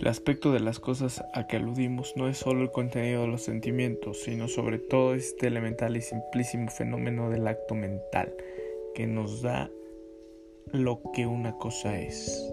El aspecto de las cosas a que aludimos no es solo el contenido de los sentimientos, sino sobre todo este elemental y simplísimo fenómeno del acto mental que nos da lo que una cosa es.